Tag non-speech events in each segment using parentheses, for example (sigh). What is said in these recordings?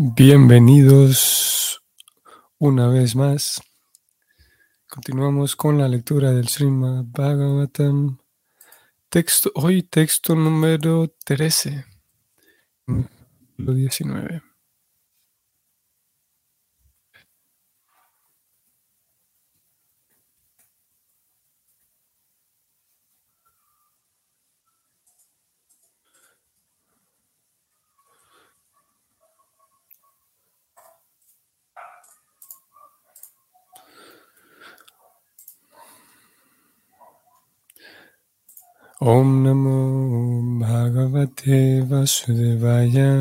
Bienvenidos una vez más. Continuamos con la lectura del Srimad Bhagavatam. Texto, hoy texto número 13, 19. Om Namo Bhagavate Vasudevaya.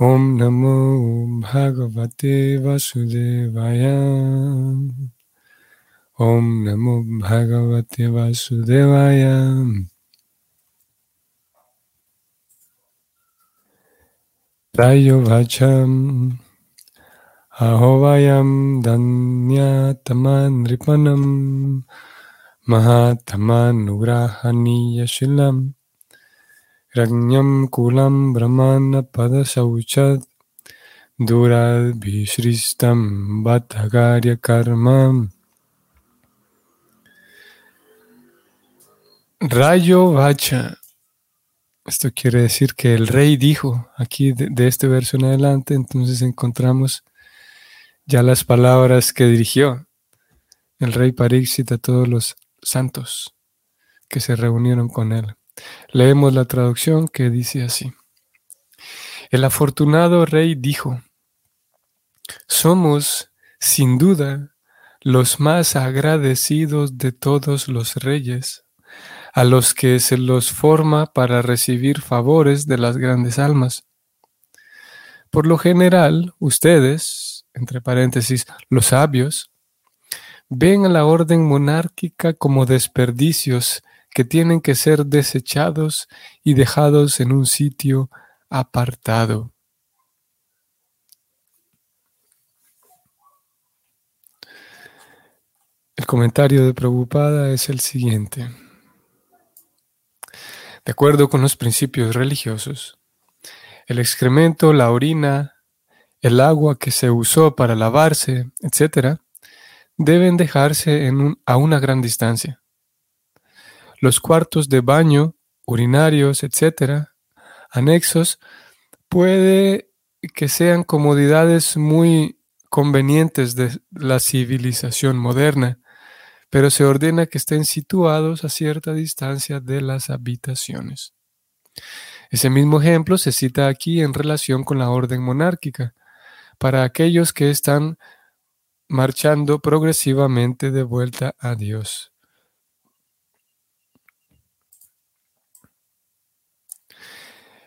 Om Namo Bhagavate Vasudevaya. Om Namo Bhagavate Vasudevaya. Rayo Vacham Danyataman Ripanam Mahatamanugrahaniya Ragnyam Kulam Brahmana Padasauchad Durabhishristam Bhattagarya Karma. Rayo Vacha. Esto quiere decir que el rey dijo aquí de, este verso en adelante, entonces encontramos ya las palabras que dirigió el rey Pariksit a todos los santos que se reunieron con él. Leemos la traducción que dice así. El afortunado rey dijo, somos, sin duda, los más agradecidos de todos los reyes, a los que se los forma para recibir favores de las grandes almas. Por lo general, ustedes, entre paréntesis, los sabios, ven a la orden monárquica como desperdicios que tienen que ser desechados y dejados en un sitio apartado. El comentario de Prabhupada es el siguiente. De acuerdo con los principios religiosos, el excremento, la orina, el agua que se usó para lavarse, etc., deben dejarse a una gran distancia. Los cuartos de baño, urinarios, etc., anexos, puede que sean comodidades muy convenientes de la civilización moderna, pero se ordena que estén situados a cierta distancia de las habitaciones. Ese mismo ejemplo se cita aquí en relación con la orden monárquica, para aquellos que están marchando progresivamente de vuelta a Dios.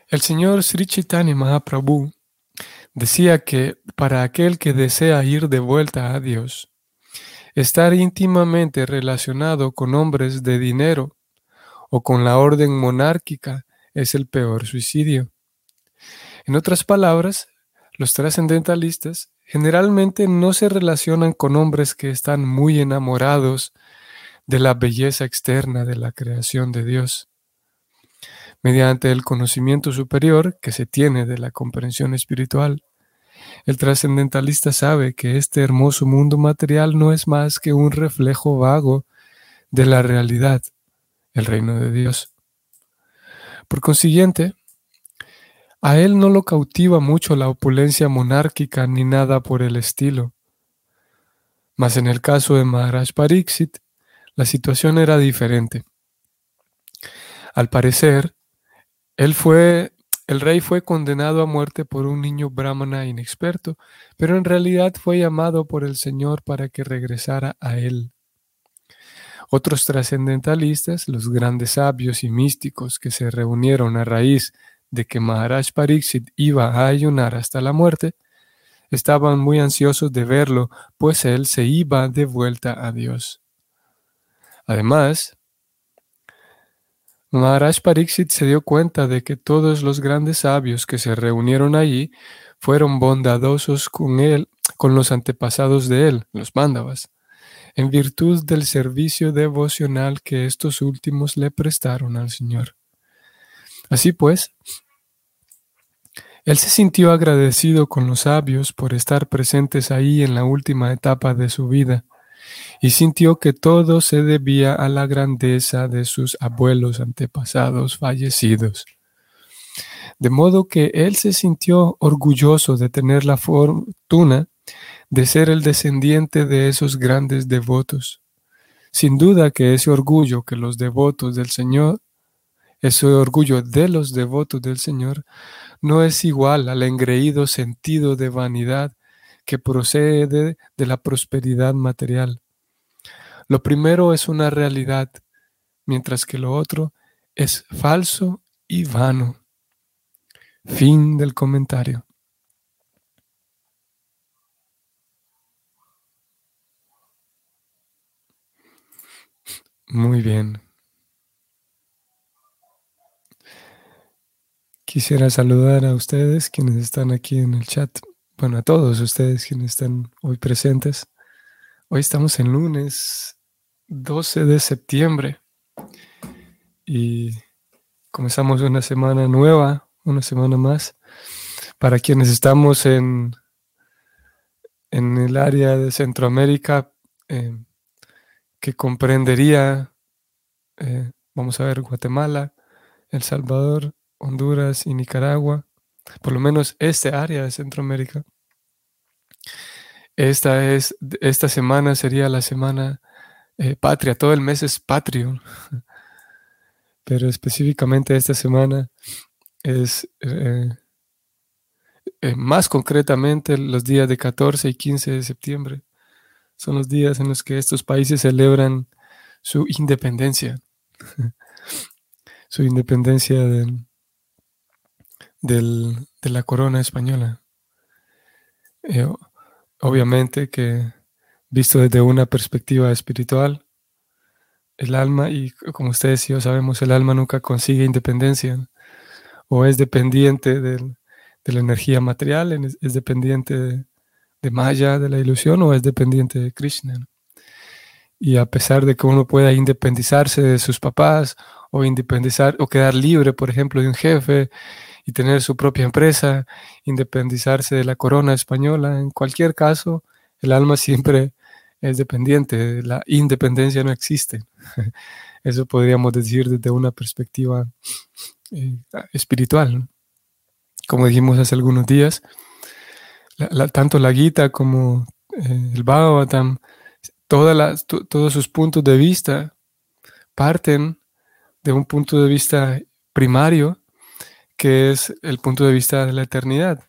El señor Sri Chaitanya Mahaprabhu decía que para aquel que desea ir de vuelta a Dios, estar íntimamente relacionado con hombres de dinero o con la orden monárquica es el peor suicidio. En otras palabras, los trascendentalistas generalmente no se relacionan con hombres que están muy enamorados de la belleza externa de la creación de Dios. Mediante el conocimiento superior que se tiene de la comprensión espiritual, el trascendentalista sabe que este hermoso mundo material no es más que un reflejo vago de la realidad, el reino de Dios. Por consiguiente, a él no lo cautiva mucho la opulencia monárquica ni nada por el estilo. Mas en el caso de Maharaj Pariksit, la situación era diferente. Al parecer, él fue, el rey fue condenado a muerte por un niño brahmana inexperto, pero en realidad fue llamado por el Señor para que regresara a él. Otros trascendentalistas, los grandes sabios y místicos que se reunieron a raíz de que Maharaj Pariksit iba a ayunar hasta la muerte, estaban muy ansiosos de verlo, pues él se iba de vuelta a Dios. Además, Maharaj Pariksit se dio cuenta de que todos los grandes sabios que se reunieron allí fueron bondadosos con él, con los antepasados de él, los Mándavas, en virtud del servicio devocional que estos últimos le prestaron al Señor. Así pues, Él se sintió agradecido con los sabios por estar presentes ahí en la última etapa de su vida y sintió que todo se debía a la grandeza de sus abuelos antepasados fallecidos. De modo que él se sintió orgulloso de tener la fortuna de ser el descendiente de esos grandes devotos. Sin duda que ese orgullo que los devotos del Señor, ese orgullo de los devotos del Señor, no es igual al engreído sentido de vanidad que procede de la prosperidad material. Lo primero es una realidad, mientras que lo otro es falso y vano. Fin del comentario. Muy bien. Quisiera saludar a ustedes quienes están aquí en el chat. Bueno, a todos ustedes quienes están hoy presentes. Hoy estamos en lunes 12 de septiembre y comenzamos una semana nueva, una semana más. Para quienes estamos en, en el área de Centroamérica, eh, que comprendería, eh, vamos a ver, Guatemala, El Salvador, Honduras y Nicaragua, por lo menos este área de Centroamérica. Esta, es, esta semana sería la semana eh, patria, todo el mes es patrio, (laughs) pero específicamente esta semana es eh, más concretamente los días de 14 y 15 de septiembre. Son los días en los que estos países celebran su independencia, (laughs) su independencia de la corona española. Eh, obviamente que visto desde una perspectiva espiritual, el alma, y como ustedes y yo sabemos, el alma nunca consigue independencia, o es dependiente de la energía material, es, dependiente de, de Maya, de la ilusión, o es dependiente de Krishna. Y a pesar de que uno pueda independizarse de sus papás, o independizar, o quedar libre, por ejemplo, de un jefe, y tener su propia empresa, independizarse de la corona española, en cualquier caso, el alma siempre es dependiente, la independencia no existe. (laughs) Eso podríamos decir desde una perspectiva eh, espiritual. Como dijimos hace algunos días, tanto la Gita como eh, el Bhagavatam, todas todos sus puntos de vista parten de un punto de vista primario, que es el punto de vista de la eternidad.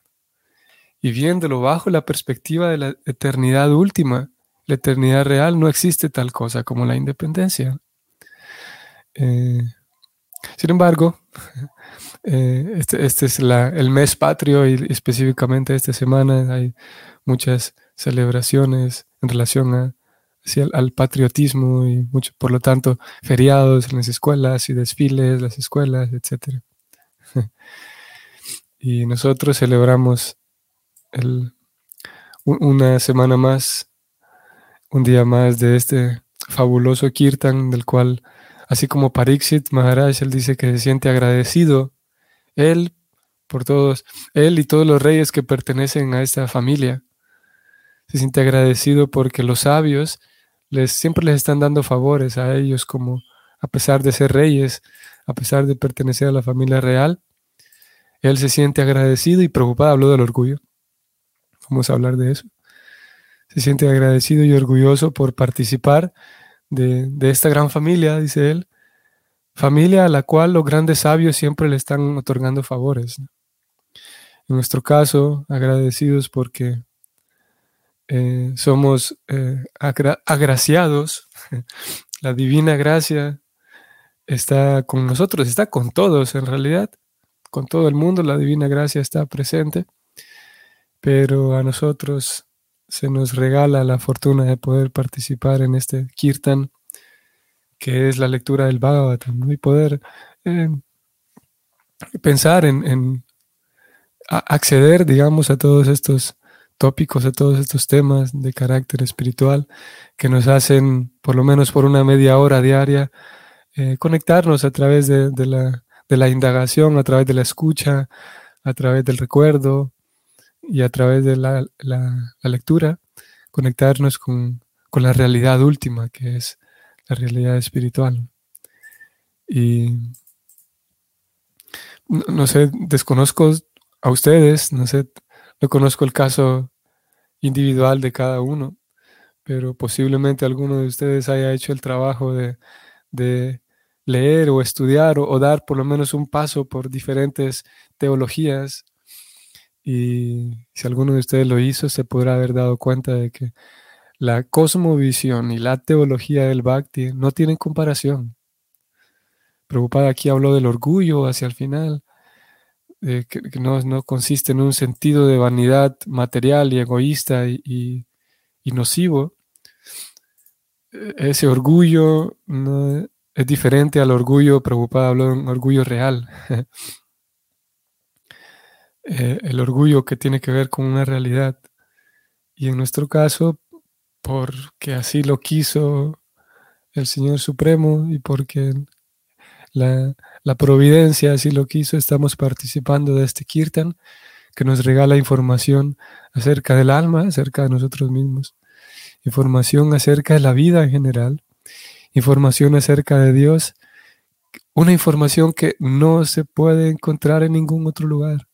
Y viéndolo bajo la perspectiva de la eternidad última, la eternidad real, no existe tal cosa como la independencia. Eh, sin embargo, (laughs) Eh, este, este, es el mes patrio y específicamente esta semana hay muchas celebraciones en relación al patriotismo y mucho, por lo tanto, feriados en las escuelas y desfiles, las escuelas, etc. (laughs) y nosotros celebramos el, una semana más, un día más de este fabuloso kirtan del cual, así como Pariksit Maharaj, él dice que se siente agradecido él, por todos, Él y todos los reyes que pertenecen a esta familia. Se siente agradecido porque los sabios les, siempre les están dando favores a ellos, como a pesar de ser reyes, a pesar de pertenecer a la familia real. Él se siente agradecido y preocupado. Habló del orgullo. Vamos a hablar de eso. Se siente agradecido y orgulloso por participar de, esta gran familia, dice él, familia a la cual los grandes sabios siempre le están otorgando favores. En nuestro caso, agradecidos porque eh, somos eh, agraciados, (laughs) la divina gracia está con nosotros, está con todos en realidad, con todo el mundo la divina gracia está presente, pero a nosotros se nos regala la fortuna de poder participar en este kirtan que es la lectura del Bhagavatam, y poder eh, pensar en, acceder, digamos, a todos estos tópicos, a todos estos temas de carácter espiritual que nos hacen, por lo menos por una media hora diaria, eh, conectarnos a través de, la, indagación, a través de la escucha, a través del recuerdo y a través de la, lectura, conectarnos con, la realidad última, que es la realidad espiritual. Y no, sé, desconozco a ustedes, no sé, no conozco el caso individual de cada uno, pero posiblemente alguno de ustedes haya hecho el trabajo de, leer o estudiar o, dar por lo menos un paso por diferentes teologías. Y si alguno de ustedes lo hizo, se podrá haber dado cuenta de que la cosmovisión y la teología del Bhakti no tienen comparación. Preocupada aquí habló del orgullo hacia el final, que, no, consiste en un sentido de vanidad material y egoísta y, nocivo. E, ese orgullo no, es diferente al orgullo, preocupada habló de un orgullo real. (laughs) Eh, el orgullo que tiene que ver con una realidad. Y en nuestro caso, porque así lo quiso el Señor Supremo y porque la, providencia así lo quiso, estamos participando de este kirtan que nos regala información acerca del alma, acerca de nosotros mismos, información acerca de la vida en general, información acerca de Dios, una información que no se puede encontrar en ningún otro lugar.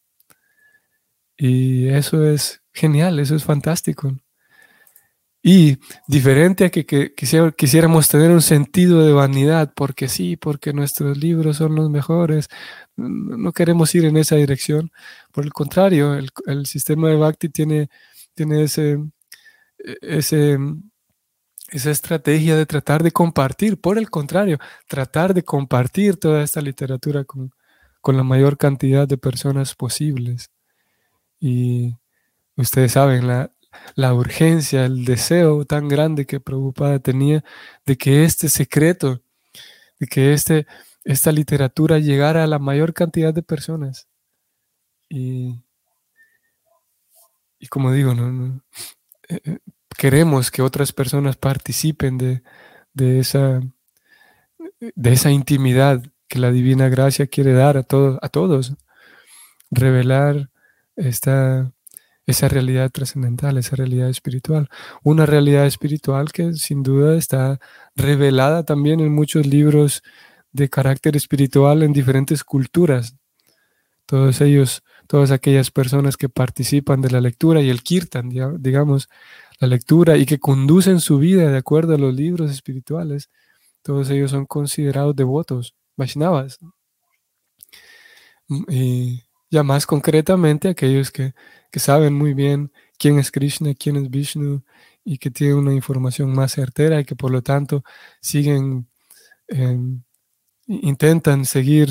Y eso es genial, eso es fantástico. Y diferente a que, quisiéramos tener un sentido de vanidad, porque sí, porque nuestros libros son los mejores, no queremos ir en esa dirección. Por el contrario, el, sistema de Bhakti tiene, tiene ese, ese, esa estrategia de tratar de compartir, por el contrario, tratar de compartir toda esta literatura con, con la mayor cantidad de personas posibles. Y ustedes saben, la, la urgencia, el deseo tan grande que Prabhupada tenía de que este secreto, de que este, esta literatura llegara a la mayor cantidad de personas. Y, y como digo, no, eh, eh, queremos que otras personas participen de, de, esa, de esa intimidad que la divina gracia quiere dar a, todos a todos. Revelar esta esa realidad trascendental, esa realidad espiritual. Una realidad espiritual que sin duda está revelada también en muchos libros de carácter espiritual en diferentes culturas. Todos ellos, todas aquellas personas que participan de la lectura y el kirtan, digamos, la lectura y que conducen su vida de acuerdo a los libros espirituales, todos ellos son considerados devotos, Vaishnavas. Y ya más concretamente aquellos que que saben muy bien quién es Krishna, quién es Vishnu y que tienen una información más certera y que por lo tanto siguen, em, intentan seguir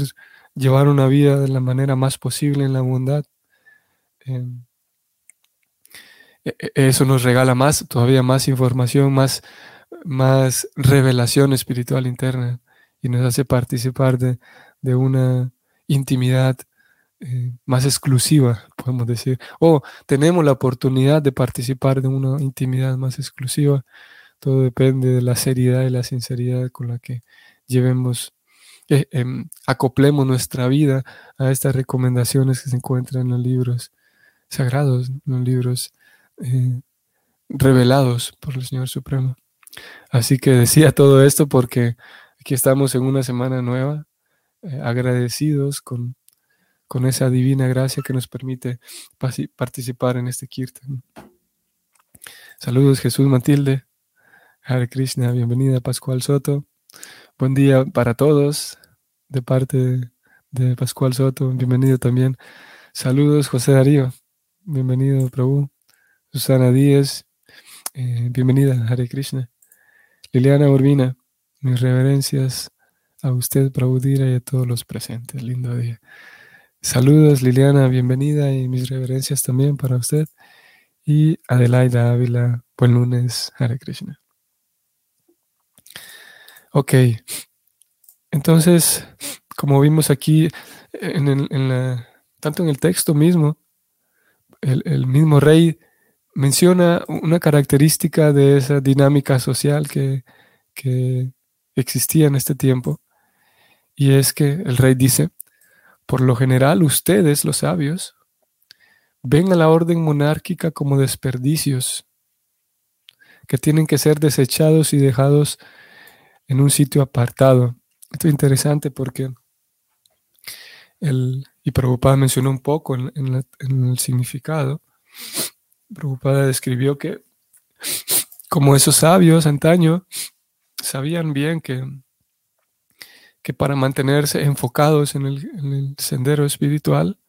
llevar una vida de la manera más posible en la bondad. Em, eso nos regala más, todavía más información, más, más revelación espiritual interna y nos hace participar de, de una intimidad eh, más exclusiva, podemos decir. O tenemos la oportunidad de participar de una intimidad más exclusiva. Todo depende de la seriedad y la sinceridad con la que llevemos, eh, em, acoplemos nuestra vida a estas recomendaciones que se encuentran en los libros sagrados, en los libros eh, revelados por el Señor Supremo. Así que decía todo esto porque aquí estamos en una semana nueva, agradecidos con con esa divina gracia que nos permite participar en este kirtan. Saludos Jesús Matilde, Hare Krishna, bienvenida Pascual Soto. Buen día para todos de parte de Pascual Soto, bienvenido también. Saludos José Darío, bienvenido Prabhu. Susana Díez, eh, bienvenida Hare Krishna. Liliana Urbina, mis reverencias a usted, Prabhu Dira, y a todos los presentes. Lindo día. Saludos Liliana, bienvenida y mis reverencias también para usted. Y Adelaida Ávila, buen lunes, Hare Krishna. Ok, entonces, como vimos aquí, en, tanto en el texto mismo, el, mismo rey menciona una característica de esa dinámica social que, que existía en este tiempo, y es que el rey dice, por lo general ustedes, los sabios, ven a la orden monárquica como desperdicios que tienen que ser desechados y dejados en un sitio apartado. Esto es interesante porque el, y Prabhupada mencionó un poco en, el significado. Prabhupada describió que como esos sabios antaño sabían bien que, que para mantenerse enfocados en el, en el sendero espiritual,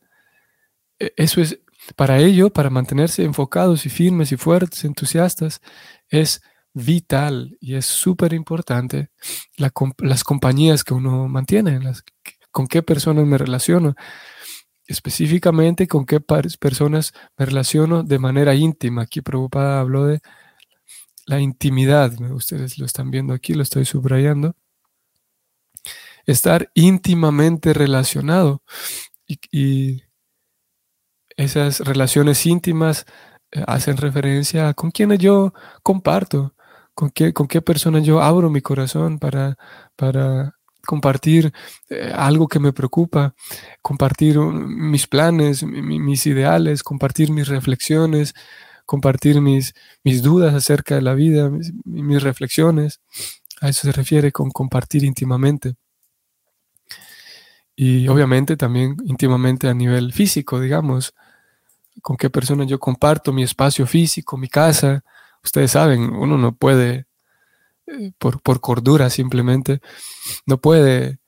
e, eso es, para ello, para mantenerse enfocados y firmes y fuertes, entusiastas, es vital y es súper importante las compañías que uno mantiene, con qué personas me relaciono, específicamente con qué personas me relaciono de manera íntima. Aquí Prabhupada habló de la intimidad, ustedes lo están viendo aquí, lo estoy subrayando. Estar íntimamente relacionado y esas relaciones íntimas eh, hacen referencia a con quienes yo comparto, con qué, con qué persona yo abro mi corazón para, para compartir eh, algo que me preocupa, compartir mis planes, mis ideales, compartir mis reflexiones, compartir mis, mis dudas acerca de la vida, mis, mis reflexiones. A eso se refiere con compartir íntimamente. Y obviamente también íntimamente a nivel físico, digamos, con qué persona yo comparto mi espacio físico, mi casa, Ustedes saben, uno no puede, eh, por, cordura simplemente, no puede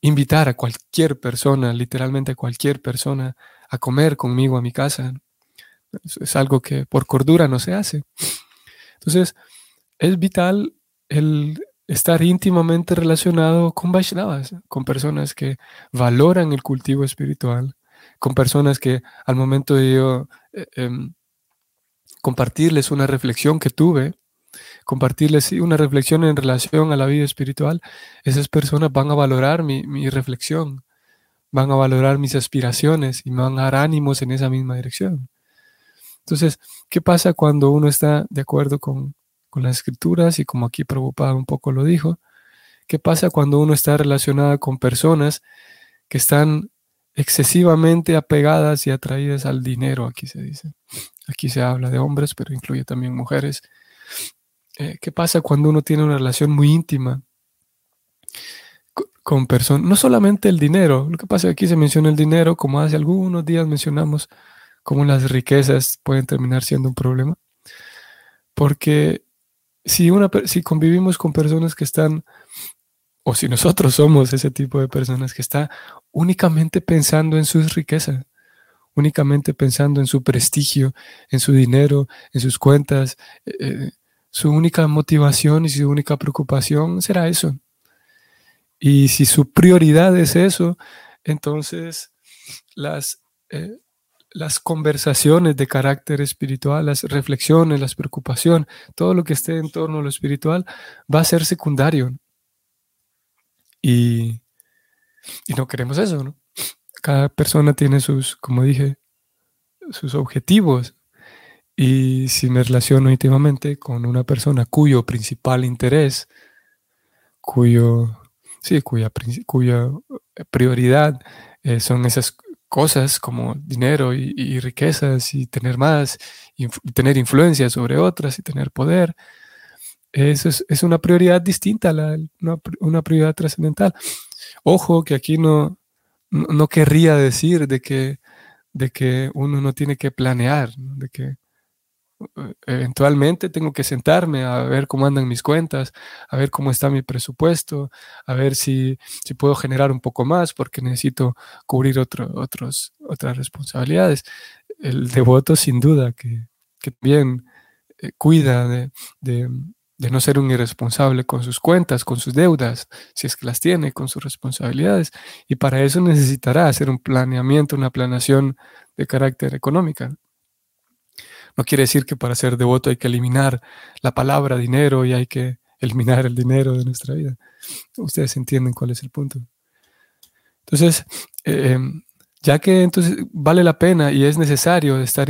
invitar a cualquier persona, literalmente a cualquier persona, a comer conmigo a mi casa. Es, algo que por cordura no se hace. Entonces, es vital el estar íntimamente relacionado con Vaishnavas, con personas que valoran el cultivo espiritual, con personas que al momento de yo eh, em, compartirles una reflexión que tuve, compartirles una reflexión en relación a la vida espiritual, esas personas van a valorar mi, reflexión, van a valorar mis aspiraciones y me van a dar ánimos en esa misma dirección. Entonces, ¿qué pasa cuando uno está de acuerdo con, las escrituras y como aquí Prabhupada un poco lo dijo? ¿Qué pasa cuando uno está relacionado con personas que están excesivamente apegadas y atraídas al dinero, aquí se dice? Aquí se habla de hombres, pero incluye también mujeres. Eh, ¿Qué pasa cuando uno tiene una relación muy íntima con personas? No solamente el dinero, lo que pasa aquí se menciona el dinero, como hace algunos días mencionamos, cómo las riquezas pueden terminar siendo un problema. Porque si, una, si convivimos con personas que están, o si nosotros (laughs) somos ese tipo de personas que está únicamente pensando en sus riquezas, únicamente pensando en su prestigio, en su dinero, en sus cuentas. Eh, eh, su única motivación y su única preocupación será eso. Y si su prioridad es eso, entonces las, eh, las conversaciones de carácter espiritual, las reflexiones, las preocupaciones, todo lo que esté en torno a lo espiritual va a ser secundario. Y, y no queremos eso, ¿no? Cada persona tiene sus, como dije, sus objetivos. Y si me relaciono íntimamente con una persona cuyo principal interés, cuyo, sí, cuya, cuya prioridad eh, son esas cosas como dinero y, riquezas y tener más, y tener influencia sobre otras y tener poder, eso es, una prioridad distinta, la, una, una prioridad trascendental. Ojo que aquí no, no, querría decir de que, de que uno no tiene que planear, de que eh, eventualmente tengo que sentarme a ver cómo andan mis cuentas, a ver cómo está mi presupuesto, a ver si, si puedo generar un poco más porque necesito cubrir otro, otros, otras responsabilidades. El devoto sin duda que, que también eh, cuida de, de no ser un irresponsable con sus cuentas, con sus deudas, si es que las tiene, con sus responsabilidades. Y para eso necesitará hacer un planeamiento, una planeación de carácter económica. No quiere decir que para ser devoto hay que eliminar la palabra dinero y hay que eliminar el dinero de nuestra vida. Ustedes entienden cuál es el punto. Entonces, eh, ya que entonces vale la pena y es necesario estar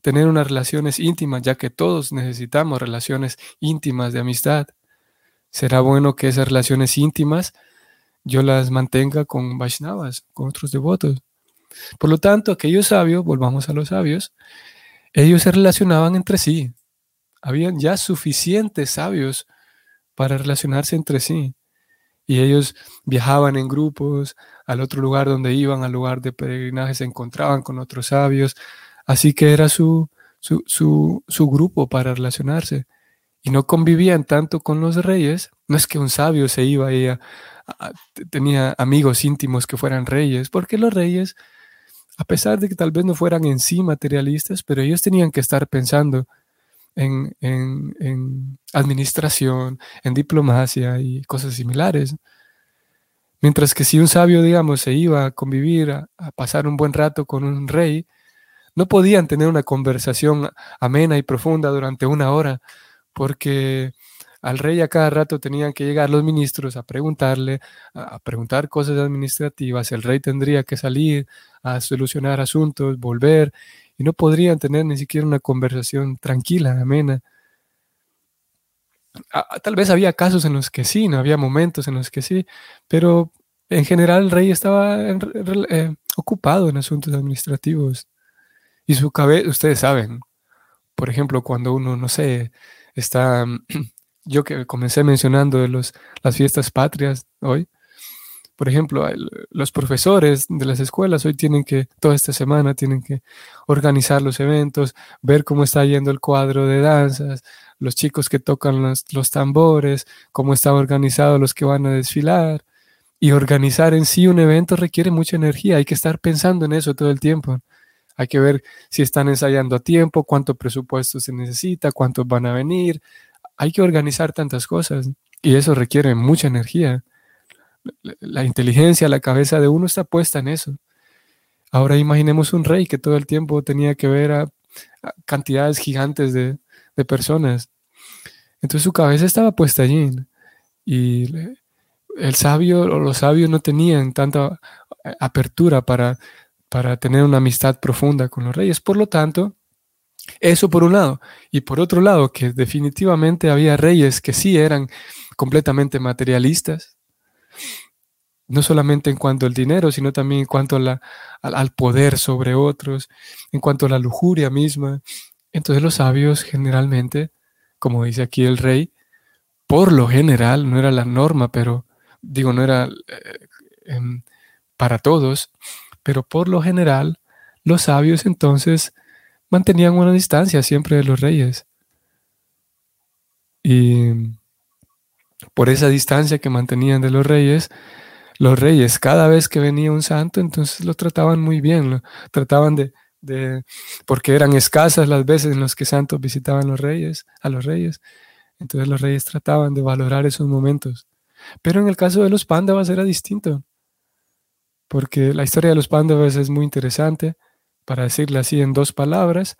tener unas relaciones íntimas, ya que todos necesitamos relaciones íntimas de amistad. Será bueno que esas relaciones íntimas yo las mantenga con Vaishnavas, con otros devotos. Por lo tanto, aquellos sabios, volvamos a los sabios, ellos se relacionaban entre sí. Habían ya suficientes sabios para relacionarse entre sí. Y ellos viajaban en grupos al otro lugar donde iban, al lugar de peregrinaje, se encontraban con otros sabios. Así que era su, su, su, grupo para relacionarse. Y no convivían tanto con los reyes. No es que un sabio se iba y tenía amigos íntimos que fueran reyes, porque los reyes, a pesar de que tal vez no fueran en sí materialistas, pero ellos tenían que estar pensando en, administración, en diplomacia y cosas similares. Mientras que si un sabio, digamos, se iba a convivir, a, pasar un buen rato con un rey, no podían tener una conversación amena y profunda durante una hora, porque al rey a cada rato tenían que llegar los ministros a preguntarle, a preguntar cosas administrativas, el rey tendría que salir a solucionar asuntos, volver, y no podrían tener ni siquiera una conversación tranquila, amena. Tal vez había casos en los que sí, no había momentos en los que sí, pero en general el rey estaba eh, ocupado en asuntos administrativos. Y su cabeza, ustedes saben, por ejemplo, cuando uno, no sé, está, (clears throat) yo que comencé mencionando de los, las fiestas patrias hoy, por ejemplo, los profesores de las escuelas hoy tienen que, toda esta semana, tienen que organizar los eventos, ver cómo está yendo el cuadro de danzas, los chicos que tocan los, tambores, cómo están organizados los que van a desfilar. Y organizar en sí un evento requiere mucha energía, hay que estar pensando en eso todo el tiempo. Hay que ver si están ensayando a tiempo, cuánto presupuesto se necesita, cuántos van a venir. Hay que organizar tantas cosas y eso requiere mucha energía la inteligencia, la cabeza de uno está puesta en eso. Ahora imaginemos un rey que todo el tiempo tenía que ver a, cantidades gigantes de, personas. Entonces su cabeza estaba puesta allí. Y el sabio o los sabios no tenían tanta apertura para, para tener una amistad profunda con los reyes. Por lo tanto, eso por un lado. Y por otro lado, que definitivamente había reyes que sí eran completamente materialistas, no solamente en cuanto al dinero, sino también en cuanto al, poder sobre otros, en cuanto a la lujuria misma. Entonces los sabios generalmente, como dice aquí el rey, por lo general, no era la norma, pero digo, no era eh, em, para todos, pero por lo general, los sabios entonces mantenían una distancia siempre de los reyes. Y por esa distancia que mantenían de los reyes, los reyes, cada vez que venía un santo, entonces lo trataban muy bien, trataban de, de, porque eran escasas las veces en las que santos visitaban los reyes, a los reyes. Entonces los reyes trataban de valorar esos momentos. Pero en el caso de los pándavas era distinto, porque la historia de los pándavas es muy interesante, para decirle así en dos palabras.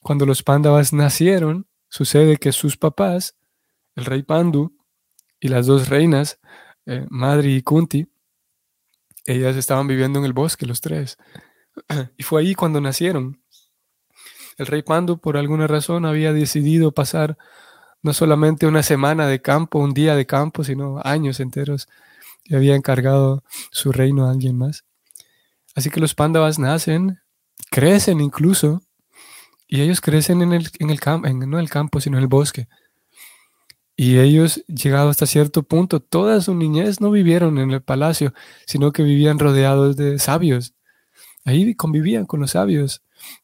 Cuando los pándavas nacieron, sucede que sus papás, el rey Pandu y las dos reinas, eh, Madri y Kunti, ellas estaban viviendo en el bosque, los tres. (clears throat) Y fue ahí cuando nacieron. El rey Pandu, por alguna razón, había decidido pasar no solamente una semana de campo, un día de campo, sino años enteros. Y había encargado su reino a alguien más. Así que los pándavas nacen, crecen incluso, y ellos crecen en el, en el campo, no en el campo, sino en el bosque. Y ellos, llegado hasta cierto punto, toda su niñez no vivieron en el palacio, sino que vivían rodeados de sabios. Ahí convivían con los sabios,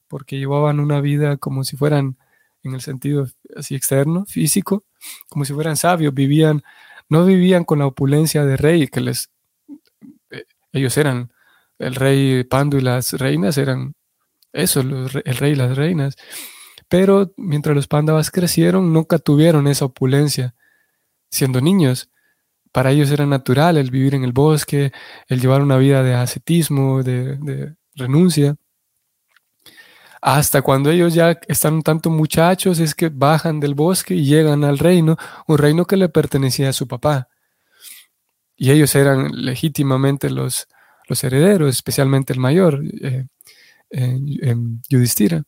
porque llevaban una vida como si fueran, en el sentido así externo, físico, como si fueran sabios, vivían, no vivían con la opulencia de rey, que les, eh, ellos eran, el rey Pandu y las reinas eran eso, el rey y las reinas pero mientras los pándavas crecieron, nunca tuvieron esa opulencia. Siendo niños, para ellos era natural el vivir en el bosque, el llevar una vida de ascetismo, de, renuncia. Hasta cuando ellos ya están tanto muchachos, es que bajan del bosque y llegan al reino, un reino que le pertenecía a su papá. Y ellos eran legítimamente los, los herederos, especialmente el mayor, eh, eh, Yudhishthira.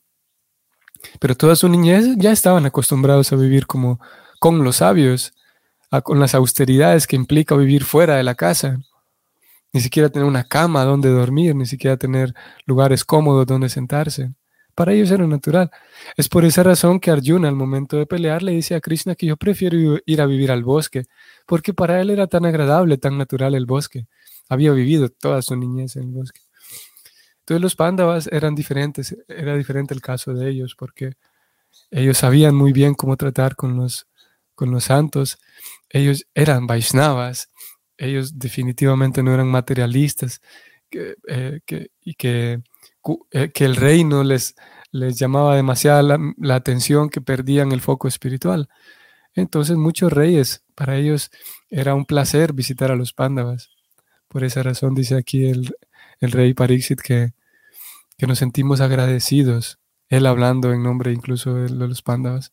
Pero toda su niñez ya estaban acostumbrados a vivir como con los sabios, con las austeridades que implica vivir fuera de la casa, ni siquiera tener una cama donde dormir, ni siquiera tener lugares cómodos donde sentarse. Para ellos era natural. Es por esa razón que Arjuna al momento de pelear le dice a Krishna que yo prefiero ir a vivir al bosque, porque para él era tan agradable, tan natural el bosque. Había vivido toda su niñez en el bosque. Entonces los pándavas eran diferentes, era diferente el caso de ellos, porque ellos sabían muy bien cómo tratar con los, con los santos. Ellos eran Vaishnavas, ellos definitivamente no eran materialistas que, eh, y que, eh, que, el reino les, les llamaba demasiada la, atención que perdían el foco espiritual. Entonces muchos reyes, para ellos era un placer visitar a los pándavas. Por esa razón dice aquí el, el rey Parixit que, que nos sentimos agradecidos, él hablando en nombre incluso de los pándavas,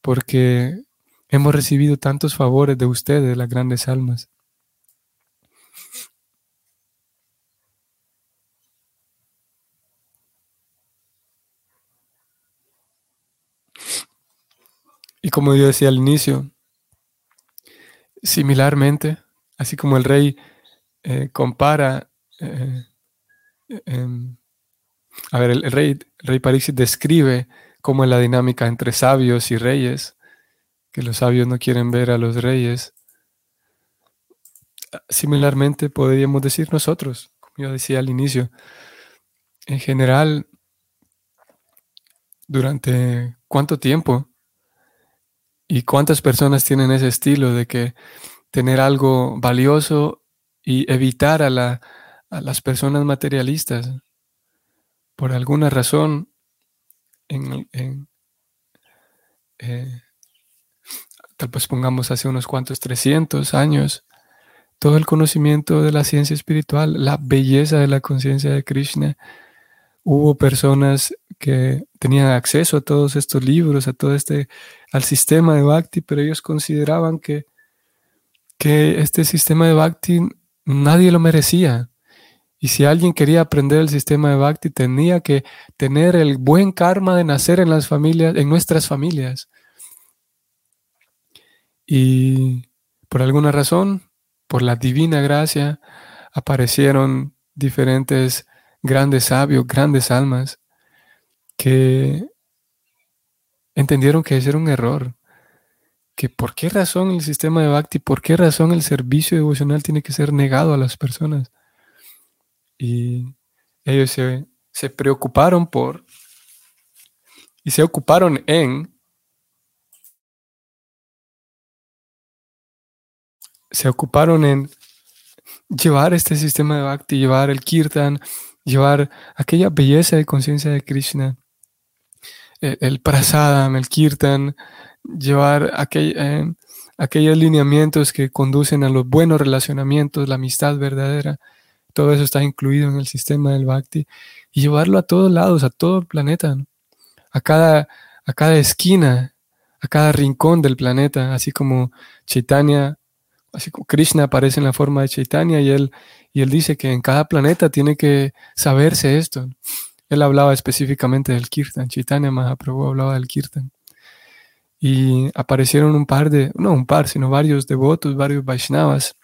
porque hemos recibido tantos favores de ustedes, las grandes almas. Y como yo decía al inicio, similarmente, así como el rey eh, compara, eh, em, a ver, el, rey, rey describe cómo es la dinámica entre sabios y reyes, que los sabios no quieren ver a los reyes. Similarmente podríamos decir nosotros, como yo decía al inicio, en general, durante cuánto tiempo ¿Y cuántas personas tienen ese estilo de que tener algo valioso y evitar a, las personas materialistas? Por alguna razón, en, eh, tal vez pongamos hace unos cuantos 300 años, todo el conocimiento de la ciencia espiritual, la belleza de la conciencia de Krishna, hubo personas que tenían acceso a todos estos libros, a todo este, al sistema de Bhakti, pero ellos consideraban que, que este sistema de Bhakti nadie lo merecía. Y si alguien quería aprender el sistema de Bhakti, tenía que tener el buen karma de nacer en las familias, en nuestras familias. Y por alguna razón, por la divina gracia, aparecieron diferentes grandes sabios, grandes almas, que entendieron que ese era un error, que por qué razón el sistema de Bhakti, por qué razón el servicio devocional tiene que ser negado a las personas. Y ellos se, se preocuparon por y se ocuparon en se ocuparon en llevar este sistema de Bhakti, llevar el kirtan, llevar aquella belleza de conciencia de Krishna, el, el, prasadam, el kirtan, llevar eh, aquellos lineamientos que conducen a los buenos relacionamientos, la amistad verdadera, todo eso está incluido en el sistema del Bhakti, y llevarlo a todos lados, a todo el planeta, a, cada, a cada esquina, a cada rincón del planeta, así como Chaitanya Así como Krishna aparece en la forma de Chaitanya y él, y él dice que en cada planeta tiene que saberse esto. Él hablaba específicamente del Kirtan, Chaitanya Mahaprabhu hablaba del Kirtan. Y aparecieron un par de, no un par, sino varios devotos, varios Vaishnavas,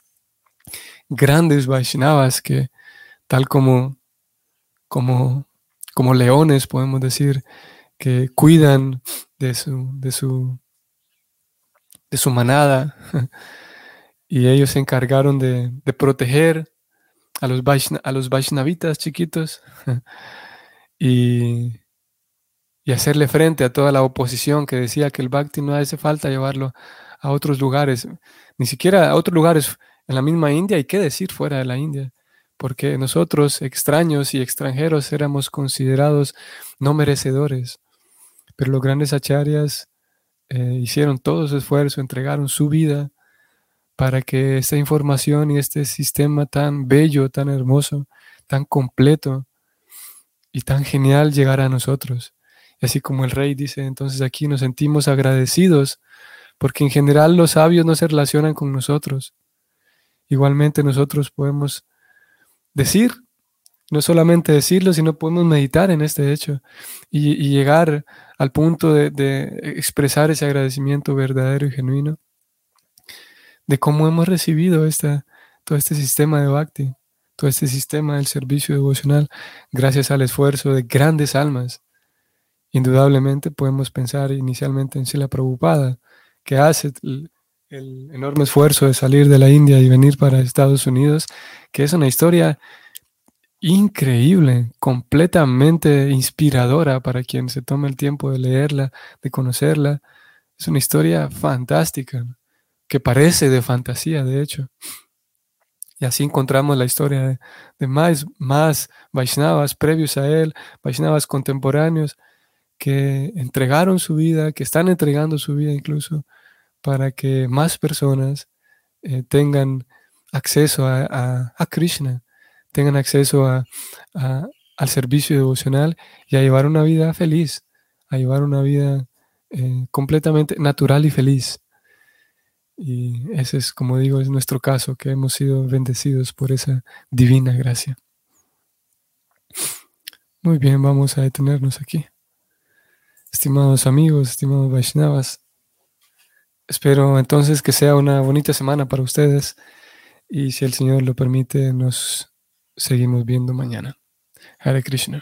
grandes Vaishnavas que tal como, como, como leones, podemos decir, que cuidan de su, de su, de su manada, (laughs) y ellos se encargaron de, proteger a los, a los Vaishnavitas chiquitos (laughs) y, y, hacerle frente a toda la oposición que decía que el Bhakti no hace falta llevarlo a otros lugares, ni siquiera a otros lugares en la misma India y qué decir fuera de la India, porque nosotros extraños y extranjeros éramos considerados no merecedores, pero los grandes acharyas eh, hicieron todo su esfuerzo, entregaron su vida para que esta información y este sistema tan bello, tan hermoso, tan completo y tan genial llegara a nosotros. Y así como el rey dice, entonces aquí nos sentimos agradecidos porque en general los sabios no se relacionan con nosotros. Igualmente nosotros podemos decir, no solamente decirlo, sino podemos meditar en este hecho y, llegar al punto de expresar ese agradecimiento verdadero y genuino de cómo hemos recibido esta, todo este sistema de Bhakti, todo este sistema del servicio devocional, gracias al esfuerzo de grandes almas. Indudablemente podemos pensar inicialmente en Sila Prabhupada, que hace el, enorme esfuerzo de salir de la India y venir para Estados Unidos, que es una historia increíble, completamente inspiradora para quien se toma el tiempo de leerla, de conocerla. Es una historia fantástica, que parece de fantasía, de hecho. Y así encontramos la historia de, más, más Vaishnavas previos a él, Vaishnavas contemporáneos, que entregaron su vida, que están entregando su vida incluso, para que más personas eh, tengan acceso a, Krishna, tengan acceso a, al servicio devocional y a llevar una vida feliz, a llevar una vida eh, completamente natural y feliz. Y ese es, como digo, es nuestro caso, que hemos sido bendecidos por esa divina gracia. Muy bien, vamos a detenernos aquí. Estimados amigos, estimados Vaishnavas, espero entonces que sea una bonita semana para ustedes y si el Señor lo permite, nos seguimos viendo mañana. Hare Krishna.